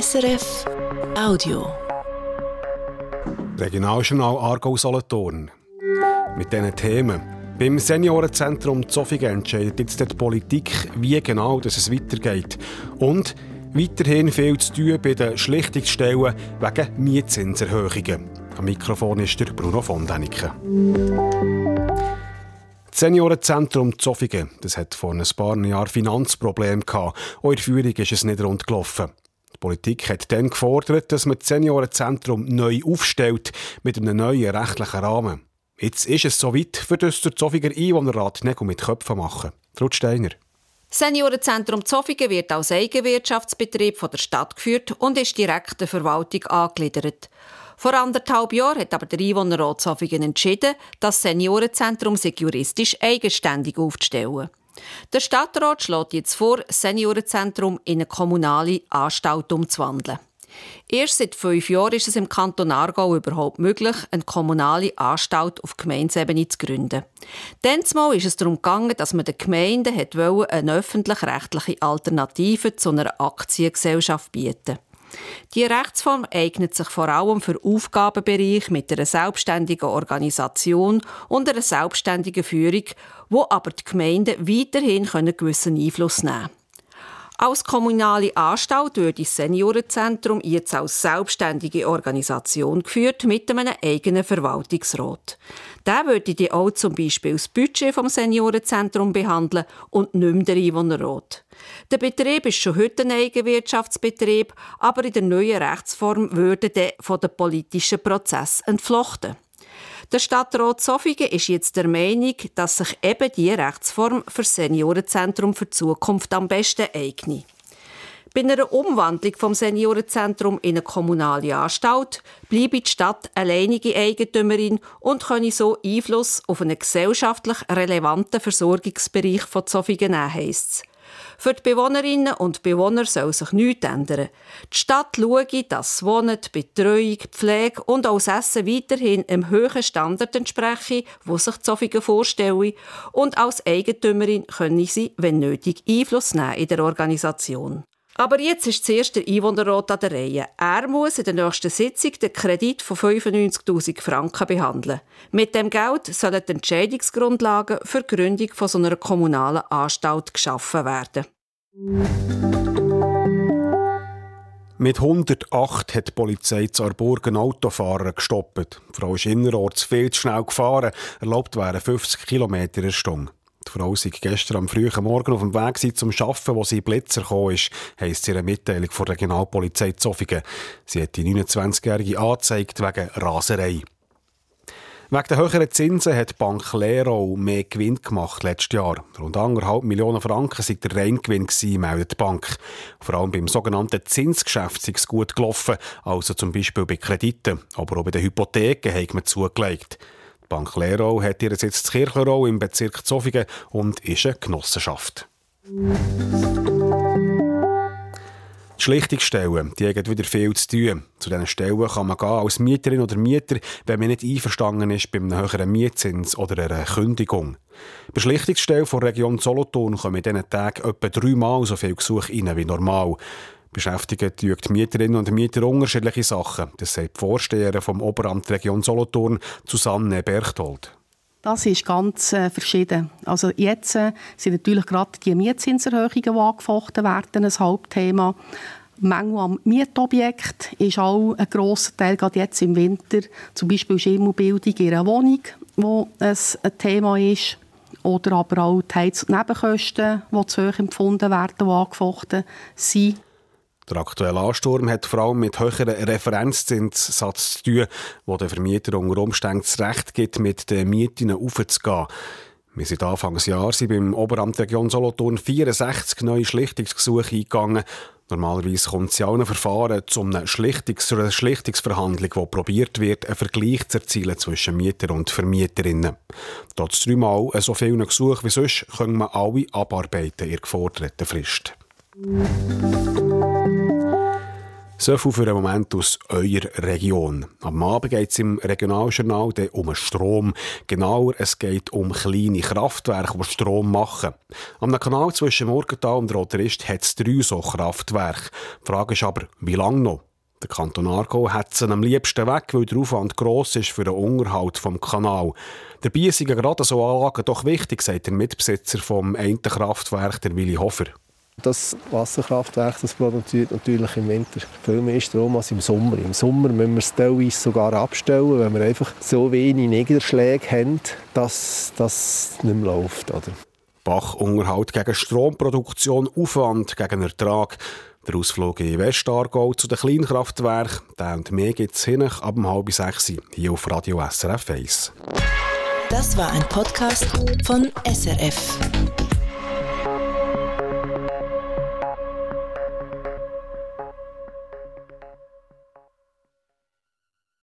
SRF Audio. Regionaljournal Aargau Solothurn. Mit diesen Themen. Beim Seniorenzentrum Zofingen entscheidet jetzt die Politik, wie genau dass es weitergeht. Und weiterhin viel zu tun bei den Schlichtungsstellen wegen Mietzinserhöhungen. Am Mikrofon ist der Bruno von Däniken. Das Seniorenzentrum Zofingen das hat vor ein paar Jahren Finanzprobleme gehabt. Der Führung ist es nicht rund gelaufen. Politik hat dann gefordert, dass man das Seniorenzentrum neu aufstellt mit einem neuen rechtlichen Rahmen. Jetzt ist es soweit, für das der Zofiger Einwohnerrat Nägel mit Köpfen machen. Trud Steiner. Seniorenzentrum Zofingen wird als Eigenwirtschaftsbetrieb von der Stadt geführt und ist direkt der Verwaltung angegliedert. Vor anderthalb Jahren hat aber der Einwohnerrat Zofingen entschieden, das Seniorenzentrum sich juristisch eigenständig aufzustellen. Der Stadtrat schlägt jetzt vor, das Seniorenzentrum in eine kommunale Anstalt umzuwandeln. Erst seit fünf Jahren ist es im Kanton Aargau überhaupt möglich, eine kommunale Anstalt auf Gemeindeebene zu gründen. Mal ist es darum gegangen, dass man den Gemeinden eine öffentlich-rechtliche Alternative zu einer Aktiengesellschaft bieten die Rechtsform eignet sich vor allem für Aufgabenbereiche mit einer selbstständigen Organisation und einer selbstständigen Führung, wo aber die Gemeinden weiterhin gewissen Einfluss nehmen können. Als kommunale Anstalt wird das Seniorenzentrum jetzt als selbstständige Organisation geführt mit einem eigenen Verwaltungsrat. Der würde die auch zum Beispiel das Budget vom Seniorenzentrum behandeln und nicht mehr der Einwohnerrat. Der Betrieb ist schon heute ein Eigenwirtschaftsbetrieb, aber in der neuen Rechtsform würde der von den politischen Prozess entflochten. Der Stadtrat Zofingen ist jetzt der Meinung, dass sich eben die Rechtsform für das Seniorenzentrum für die Zukunft am besten eignet. Bei einer Umwandlung vom Seniorenzentrum in eine kommunale Anstalt bleibe die Stadt alleinige Eigentümerin und könne so Einfluss auf einen gesellschaftlich relevanten Versorgungsbereich von Zofingen nehmen, heisst es. Für die Bewohnerinnen und Bewohner soll sich nichts ändern. Die Stadt schaue, dass das Wohnen, die Betreuung, die Pflege und auch das Essen weiterhin einem hohen Standard entsprechen, wo sich Zofingen vorstellen. Und als Eigentümerin können sie, wenn nötig, Einfluss nehmen in der Organisation. Aber jetzt ist zuerst der Einwohnerrat an der Reihe. Er muss in der nächsten Sitzung den Kredit von 95.000 Franken behandeln. Mit dem Geld sollen die Entscheidungsgrundlagen für die Gründung von so einer kommunalen Anstalt geschaffen werden. Mit 108 hat die Polizei zu Arburg einen Autofahrer gestoppt. Die Frau ist innerorts viel zu schnell gefahren. Erlaubt wären 50 km in Stunde. Frau sei gestern am frühen Morgen auf dem Weg zum Arbeiten, wo sie Blitzer gekommen ist, heisst in einer Mitteilung von der Regionalpolizei Zofingen. Sie hat die 29-Jährige angezeigt wegen Raserei. Wegen der höheren Zinsen hat die Bank Lero mehr Gewinn gemacht letztes Jahr. Rund 1,5 Millionen Franken sind der Reingewinn meldet die Bank. Vor allem beim sogenannten Zinsgeschäft ist es gut gelaufen, also zum Beispiel bei Krediten. Aber auch bei den Hypotheken hat man zugelegt. Die Bank Lerau hat ihren Sitz in Kirchlerau im Bezirk Zofingen und ist eine Genossenschaft. Die Schlichtungsstellen die haben wieder viel zu tun. Zu diesen Stellen kann man gehen als Mieterin oder Mieter, wenn man nicht einverstanden ist bei einem höheren Mietzins oder einer Kündigung. Bei Schlichtungsstellen der Region Solothurn kommen in diesen Tagen etwa dreimal so viele Gesuche rein wie normal. Beschäftigen die Mieterinnen und Mieter unterschiedliche Sachen. Das sagt die Vorsteherin vom Oberamt Region Solothurn, Susanne Berchtold. Das ist ganz äh, verschieden. Also jetzt äh, sind natürlich gerade die Mietzinserhöhungen, die angefochten werden, ein Hauptthema. Mangel am Mietobjekt ist auch ein grosser Teil, gerade jetzt im Winter. Zum Beispiel Schimmelbildung in einer Wohnung, wo es ein Thema ist. Oder aber auch die Heiz- und Nebenkosten, die zu hoch empfunden werden, die angefochten sind. Der aktuelle Ansturm hat vor allem mit höheren Referenzzinssatz zu tun, wo der Vermieter unter Umständen das Recht gibt, mit den Mieten aufzugehen. Wir sind Anfangsjahr sind beim Oberamt Region Solothurn 64 neue Schlichtungsgesuche eingegangen. Normalerweise kommt es in allen Verfahren zu einer, Schlichtungs einer Schlichtungsverhandlung, wo probiert wird, einen Vergleich zu erzielen zwischen Mieter und Vermieterinnen. Trotz dreimal so vielen Gesuchen wie sonst können wir alle abarbeiten in der geforderten Frist. So viel für einen Moment aus eurer Region. Am Abend geht es im Regionaljournal um Strom. Genauer, es geht um kleine Kraftwerke, die Strom machen. Am Kanal zwischen Morgenthal und Roderist hat es drei so Kraftwerke. Die Frage ist aber, wie lange noch? Der Kanton Aargau hat sie am liebsten weg, weil der Aufwand gross ist für den Unterhalt vom Kanal. Dabei sind gerade so Anlagen doch wichtig, sagt der Mitbesitzer vom einen Kraftwerk, der Willi Hofer. Das Wasserkraftwerk das produziert natürlich im Winter viel mehr Strom als im Sommer. Im Sommer müssen wir es teilweise sogar abstellen, wenn wir einfach so wenig Niederschläge haben, dass das nicht mehr läuft. Oder? Bachunterhalt gegen Stromproduktion, Aufwand gegen Ertrag. Der Ausflug in Westargau zu den Kleinkraftwerken, der und mehr gibt es hin ab um halb sechs hier auf Radio SRF 1. Das war ein Podcast von SRF.